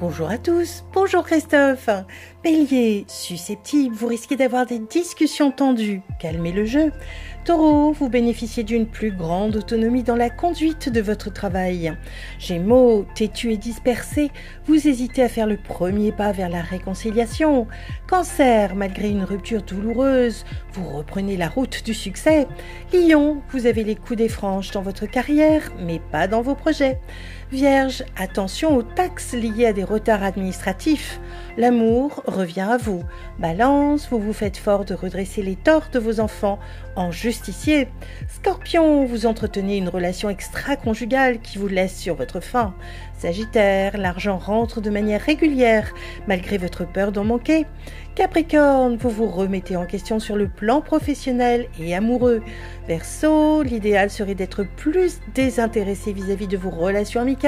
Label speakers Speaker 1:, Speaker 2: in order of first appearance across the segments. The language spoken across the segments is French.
Speaker 1: Bonjour à tous, bonjour Christophe. Bélier, susceptible, vous risquez d'avoir des discussions tendues. Calmez le jeu. Taureau, vous bénéficiez d'une plus grande autonomie dans la conduite de votre travail. Gémeaux, têtu et dispersé, vous hésitez à faire le premier pas vers la réconciliation. Cancer, malgré une rupture douloureuse, vous reprenez la route du succès. Lion, vous avez les coups des franches dans votre carrière, mais pas dans vos projets. Vierge, attention aux taxes liées à des retards administratifs. L'amour revient à vous. Balance, vous vous faites fort de redresser les torts de vos enfants en justicier. Scorpion, vous entretenez une relation extra-conjugale qui vous laisse sur votre faim. Sagittaire, l'argent rentre de manière régulière malgré votre peur d'en manquer. Capricorne, vous vous remettez en question sur le plan professionnel et amoureux. Verseau, l'idéal serait d'être plus désintéressé vis-à-vis de vos relations amicales.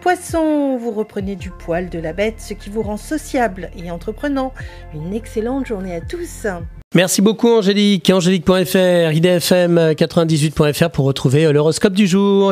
Speaker 1: Poisson, vous reprenez du poil de la bête, ce qui vous rend sociable et entreprenant. Une excellente journée à tous.
Speaker 2: Merci beaucoup Angélique. Angélique.fr, idfm98.fr pour retrouver l'horoscope du jour.